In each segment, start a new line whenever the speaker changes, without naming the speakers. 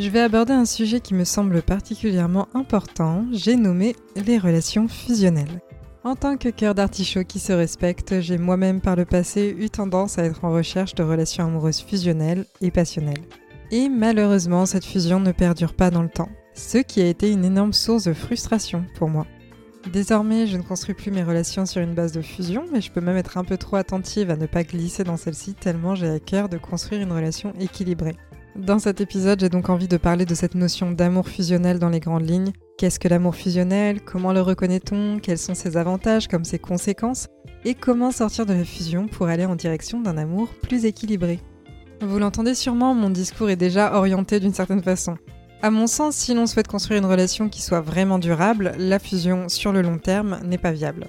Je vais aborder un sujet qui me semble particulièrement important, j'ai nommé les relations fusionnelles. En tant que cœur d'artichaut qui se respecte, j'ai moi-même par le passé eu tendance à être en recherche de relations amoureuses fusionnelles et passionnelles. Et malheureusement, cette fusion ne perdure pas dans le temps, ce qui a été une énorme source de frustration pour moi. Désormais, je ne construis plus mes relations sur une base de fusion, mais je peux même être un peu trop attentive à ne pas glisser dans celle-ci tellement j'ai à cœur de construire une relation équilibrée. Dans cet épisode, j'ai donc envie de parler de cette notion d'amour fusionnel dans les grandes lignes. Qu'est-ce que l'amour fusionnel? Comment le reconnaît-on? Quels sont ses avantages comme ses conséquences? Et comment sortir de la fusion pour aller en direction d'un amour plus équilibré? Vous l'entendez sûrement, mon discours est déjà orienté d'une certaine façon. À mon sens, si l'on souhaite construire une relation qui soit vraiment durable, la fusion sur le long terme n'est pas viable.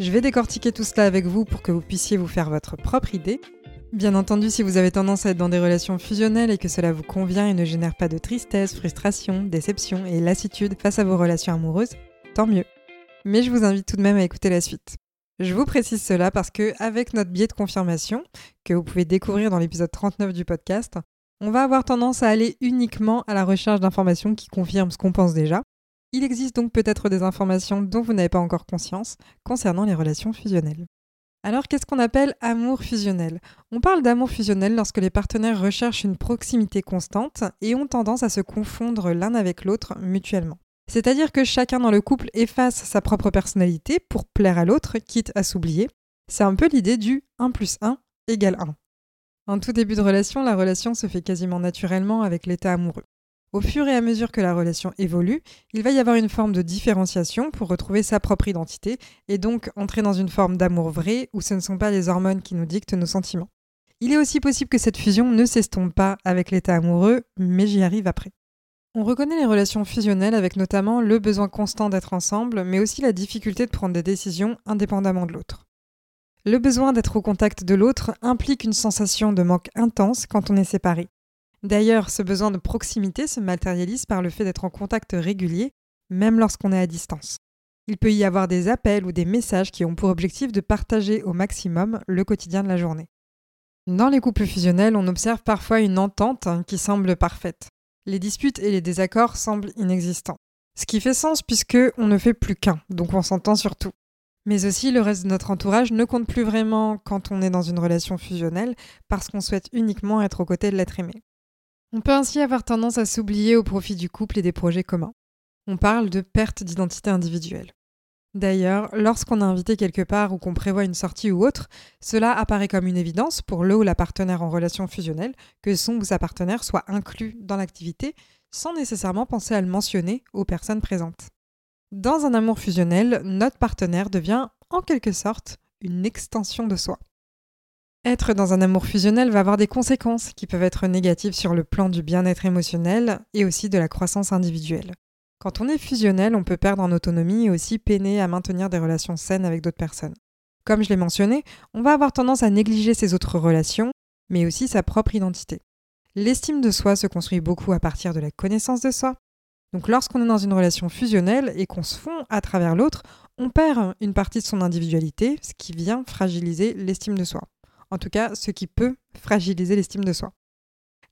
Je vais décortiquer tout cela avec vous pour que vous puissiez vous faire votre propre idée. Bien entendu, si vous avez tendance à être dans des relations fusionnelles et que cela vous convient et ne génère pas de tristesse, frustration, déception et lassitude face à vos relations amoureuses, tant mieux. Mais je vous invite tout de même à écouter la suite. Je vous précise cela parce que, avec notre biais de confirmation, que vous pouvez découvrir dans l'épisode 39 du podcast, on va avoir tendance à aller uniquement à la recherche d'informations qui confirment ce qu'on pense déjà. Il existe donc peut-être des informations dont vous n'avez pas encore conscience concernant les relations fusionnelles. Alors qu'est-ce qu'on appelle amour fusionnel? On parle d'amour fusionnel lorsque les partenaires recherchent une proximité constante et ont tendance à se confondre l'un avec l'autre mutuellement. C'est-à-dire que chacun dans le couple efface sa propre personnalité pour plaire à l'autre, quitte à s'oublier. C'est un peu l'idée du 1 plus 1 égale 1. En tout début de relation, la relation se fait quasiment naturellement avec l'état amoureux. Au fur et à mesure que la relation évolue, il va y avoir une forme de différenciation pour retrouver sa propre identité et donc entrer dans une forme d'amour vrai où ce ne sont pas les hormones qui nous dictent nos sentiments. Il est aussi possible que cette fusion ne s'estompe pas avec l'état amoureux, mais j'y arrive après. On reconnaît les relations fusionnelles avec notamment le besoin constant d'être ensemble, mais aussi la difficulté de prendre des décisions indépendamment de l'autre. Le besoin d'être au contact de l'autre implique une sensation de manque intense quand on est séparé. D'ailleurs, ce besoin de proximité se matérialise par le fait d'être en contact régulier, même lorsqu'on est à distance. Il peut y avoir des appels ou des messages qui ont pour objectif de partager au maximum le quotidien de la journée. Dans les couples fusionnels, on observe parfois une entente qui semble parfaite. Les disputes et les désaccords semblent inexistants. Ce qui fait sens puisque on ne fait plus qu'un, donc on s'entend surtout. Mais aussi, le reste de notre entourage ne compte plus vraiment quand on est dans une relation fusionnelle parce qu'on souhaite uniquement être aux côtés de l'être aimé. On peut ainsi avoir tendance à s'oublier au profit du couple et des projets communs. On parle de perte d'identité individuelle. D'ailleurs, lorsqu'on est invité quelque part ou qu'on prévoit une sortie ou autre, cela apparaît comme une évidence pour le ou la partenaire en relation fusionnelle que son ou sa partenaire soit inclus dans l'activité sans nécessairement penser à le mentionner aux personnes présentes. Dans un amour fusionnel, notre partenaire devient, en quelque sorte, une extension de soi. Être dans un amour fusionnel va avoir des conséquences qui peuvent être négatives sur le plan du bien-être émotionnel et aussi de la croissance individuelle. Quand on est fusionnel, on peut perdre en autonomie et aussi peiner à maintenir des relations saines avec d'autres personnes. Comme je l'ai mentionné, on va avoir tendance à négliger ses autres relations, mais aussi sa propre identité. L'estime de soi se construit beaucoup à partir de la connaissance de soi, donc lorsqu'on est dans une relation fusionnelle et qu'on se fond à travers l'autre, on perd une partie de son individualité, ce qui vient fragiliser l'estime de soi. En tout cas, ce qui peut fragiliser l'estime de soi.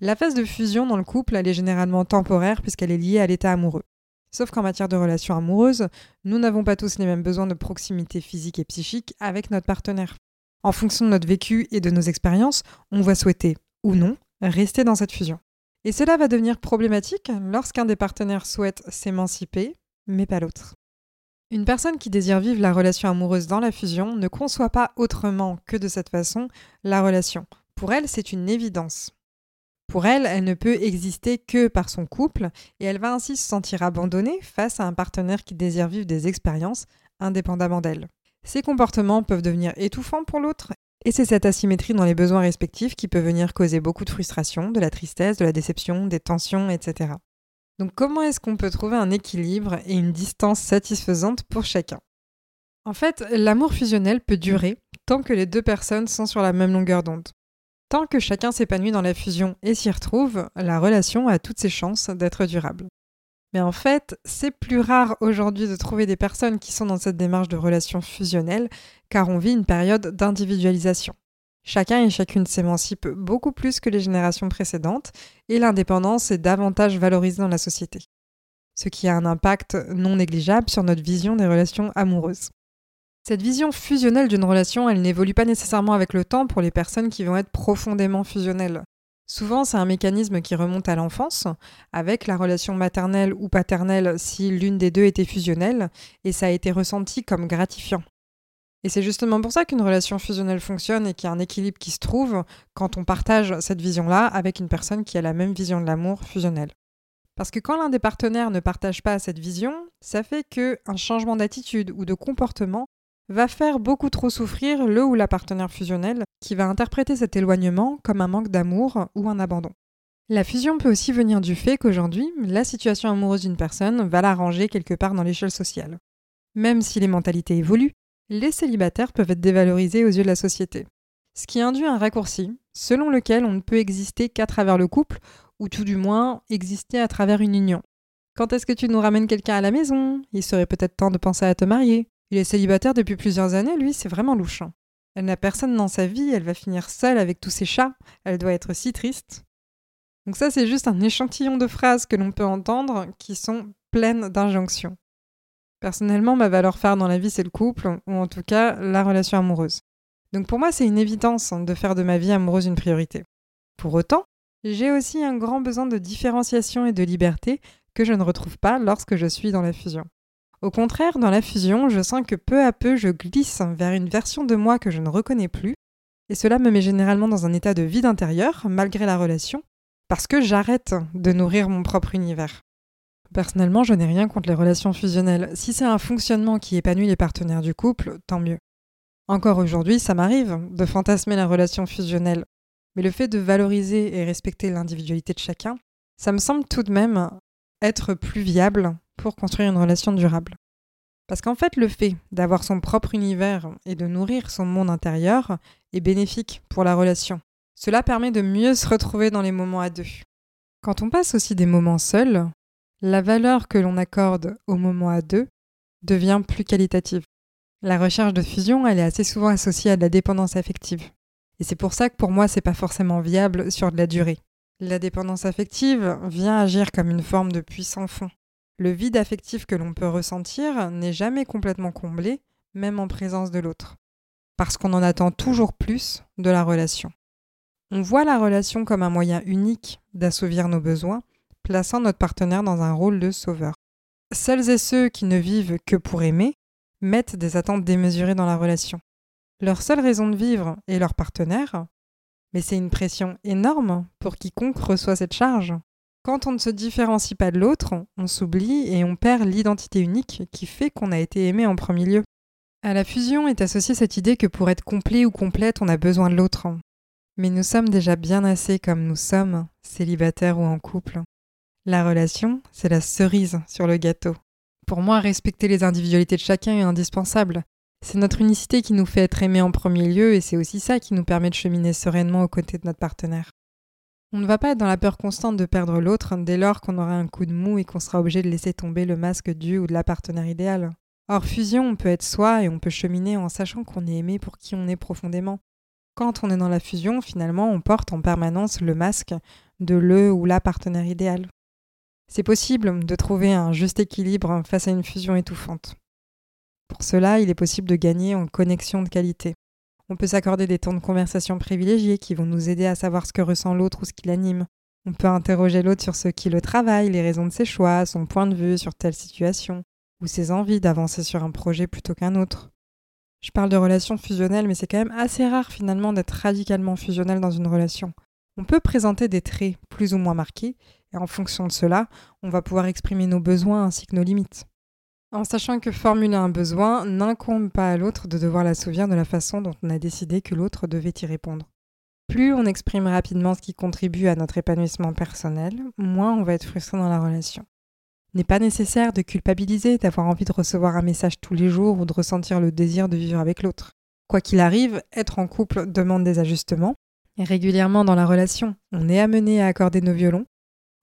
La phase de fusion dans le couple, elle est généralement temporaire puisqu'elle est liée à l'état amoureux. Sauf qu'en matière de relations amoureuses, nous n'avons pas tous les mêmes besoins de proximité physique et psychique avec notre partenaire. En fonction de notre vécu et de nos expériences, on va souhaiter, ou non, rester dans cette fusion. Et cela va devenir problématique lorsqu'un des partenaires souhaite s'émanciper, mais pas l'autre. Une personne qui désire vivre la relation amoureuse dans la fusion ne conçoit pas autrement que de cette façon la relation. Pour elle, c'est une évidence. Pour elle, elle ne peut exister que par son couple et elle va ainsi se sentir abandonnée face à un partenaire qui désire vivre des expériences indépendamment d'elle. Ces comportements peuvent devenir étouffants pour l'autre et c'est cette asymétrie dans les besoins respectifs qui peut venir causer beaucoup de frustration, de la tristesse, de la déception, des tensions, etc. Donc comment est-ce qu'on peut trouver un équilibre et une distance satisfaisante pour chacun? En fait, l'amour fusionnel peut durer tant que les deux personnes sont sur la même longueur d'onde. Tant que chacun s'épanouit dans la fusion et s'y retrouve, la relation a toutes ses chances d'être durable. Mais en fait, c'est plus rare aujourd'hui de trouver des personnes qui sont dans cette démarche de relation fusionnelle, car on vit une période d'individualisation. Chacun et chacune s'émancipe beaucoup plus que les générations précédentes, et l'indépendance est davantage valorisée dans la société. Ce qui a un impact non négligeable sur notre vision des relations amoureuses. Cette vision fusionnelle d'une relation, elle n'évolue pas nécessairement avec le temps pour les personnes qui vont être profondément fusionnelles. Souvent, c'est un mécanisme qui remonte à l'enfance, avec la relation maternelle ou paternelle si l'une des deux était fusionnelle, et ça a été ressenti comme gratifiant. Et c'est justement pour ça qu'une relation fusionnelle fonctionne et qu'il y a un équilibre qui se trouve quand on partage cette vision-là avec une personne qui a la même vision de l'amour fusionnel. Parce que quand l'un des partenaires ne partage pas cette vision, ça fait qu'un changement d'attitude ou de comportement va faire beaucoup trop souffrir le ou la partenaire fusionnelle qui va interpréter cet éloignement comme un manque d'amour ou un abandon. La fusion peut aussi venir du fait qu'aujourd'hui, la situation amoureuse d'une personne va la ranger quelque part dans l'échelle sociale. Même si les mentalités évoluent, les célibataires peuvent être dévalorisés aux yeux de la société. Ce qui induit un raccourci, selon lequel on ne peut exister qu'à travers le couple, ou tout du moins exister à travers une union. Quand est-ce que tu nous ramènes quelqu'un à la maison? Il serait peut-être temps de penser à te marier. Il est célibataire depuis plusieurs années, lui, c'est vraiment louche. Hein. Elle n'a personne dans sa vie, elle va finir seule avec tous ses chats, elle doit être si triste. Donc ça, c'est juste un échantillon de phrases que l'on peut entendre qui sont pleines d'injonctions. Personnellement, ma valeur phare dans la vie, c'est le couple, ou en tout cas la relation amoureuse. Donc pour moi, c'est une évidence de faire de ma vie amoureuse une priorité. Pour autant, j'ai aussi un grand besoin de différenciation et de liberté que je ne retrouve pas lorsque je suis dans la fusion. Au contraire, dans la fusion, je sens que peu à peu je glisse vers une version de moi que je ne reconnais plus, et cela me met généralement dans un état de vide intérieur, malgré la relation, parce que j'arrête de nourrir mon propre univers. Personnellement, je n'ai rien contre les relations fusionnelles. Si c'est un fonctionnement qui épanouit les partenaires du couple, tant mieux. Encore aujourd'hui, ça m'arrive de fantasmer la relation fusionnelle. Mais le fait de valoriser et respecter l'individualité de chacun, ça me semble tout de même être plus viable pour construire une relation durable. Parce qu'en fait, le fait d'avoir son propre univers et de nourrir son monde intérieur est bénéfique pour la relation. Cela permet de mieux se retrouver dans les moments à deux. Quand on passe aussi des moments seuls, la valeur que l'on accorde au moment à deux devient plus qualitative. La recherche de fusion, elle est assez souvent associée à de la dépendance affective. Et c'est pour ça que pour moi, c'est pas forcément viable sur de la durée. La dépendance affective vient agir comme une forme de puissant fond. Le vide affectif que l'on peut ressentir n'est jamais complètement comblé, même en présence de l'autre, parce qu'on en attend toujours plus de la relation. On voit la relation comme un moyen unique d'assouvir nos besoins, plaçant notre partenaire dans un rôle de sauveur. Celles et ceux qui ne vivent que pour aimer mettent des attentes démesurées dans la relation. Leur seule raison de vivre est leur partenaire, mais c'est une pression énorme pour quiconque reçoit cette charge. Quand on ne se différencie pas de l'autre, on s'oublie et on perd l'identité unique qui fait qu'on a été aimé en premier lieu. À la fusion est associée cette idée que pour être complet ou complète, on a besoin de l'autre. Mais nous sommes déjà bien assez comme nous sommes, célibataires ou en couple. La relation, c'est la cerise sur le gâteau. Pour moi, respecter les individualités de chacun est indispensable. C'est notre unicité qui nous fait être aimé en premier lieu et c'est aussi ça qui nous permet de cheminer sereinement aux côtés de notre partenaire. On ne va pas être dans la peur constante de perdre l'autre dès lors qu'on aura un coup de mou et qu'on sera obligé de laisser tomber le masque du ou de la partenaire idéal. Hors fusion, on peut être soi et on peut cheminer en sachant qu'on est aimé pour qui on est profondément. Quand on est dans la fusion, finalement, on porte en permanence le masque de le ou la partenaire idéal. C'est possible de trouver un juste équilibre face à une fusion étouffante. Pour cela, il est possible de gagner en connexion de qualité. On peut s'accorder des temps de conversation privilégiés qui vont nous aider à savoir ce que ressent l'autre ou ce qui l'anime. On peut interroger l'autre sur ce qui le travaille, les raisons de ses choix, son point de vue sur telle situation, ou ses envies d'avancer sur un projet plutôt qu'un autre. Je parle de relations fusionnelles, mais c'est quand même assez rare finalement d'être radicalement fusionnel dans une relation. On peut présenter des traits plus ou moins marqués, et en fonction de cela, on va pouvoir exprimer nos besoins ainsi que nos limites en sachant que formuler un besoin n'incombe pas à l'autre de devoir l'assouvir de la façon dont on a décidé que l'autre devait y répondre. Plus on exprime rapidement ce qui contribue à notre épanouissement personnel, moins on va être frustré dans la relation. Il n'est pas nécessaire de culpabiliser, d'avoir envie de recevoir un message tous les jours ou de ressentir le désir de vivre avec l'autre. Quoi qu'il arrive, être en couple demande des ajustements. Et régulièrement dans la relation, on est amené à accorder nos violons.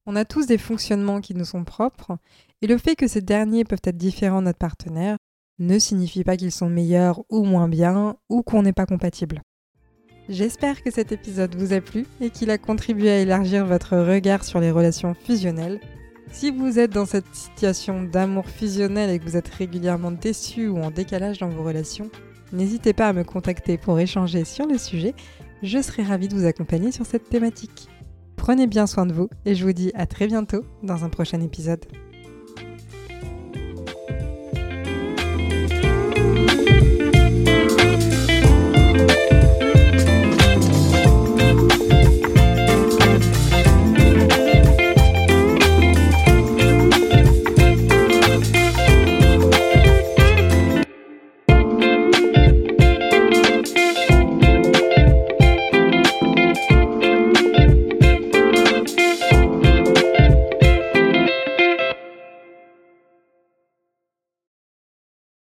On a tous des fonctionnements qui nous sont propres, et le fait que ces derniers peuvent être différents de notre partenaire ne signifie pas qu'ils sont meilleurs ou moins bien, ou qu'on n'est pas compatible. J'espère que cet épisode vous a plu et qu'il a contribué à élargir votre regard sur les relations fusionnelles. Si vous êtes dans cette situation d'amour fusionnel et que vous êtes régulièrement déçu ou en décalage dans vos relations, n'hésitez pas à me contacter pour échanger sur le sujet. Je serai ravie de vous accompagner sur cette thématique. Prenez bien soin de vous et je vous dis à très bientôt dans un prochain épisode.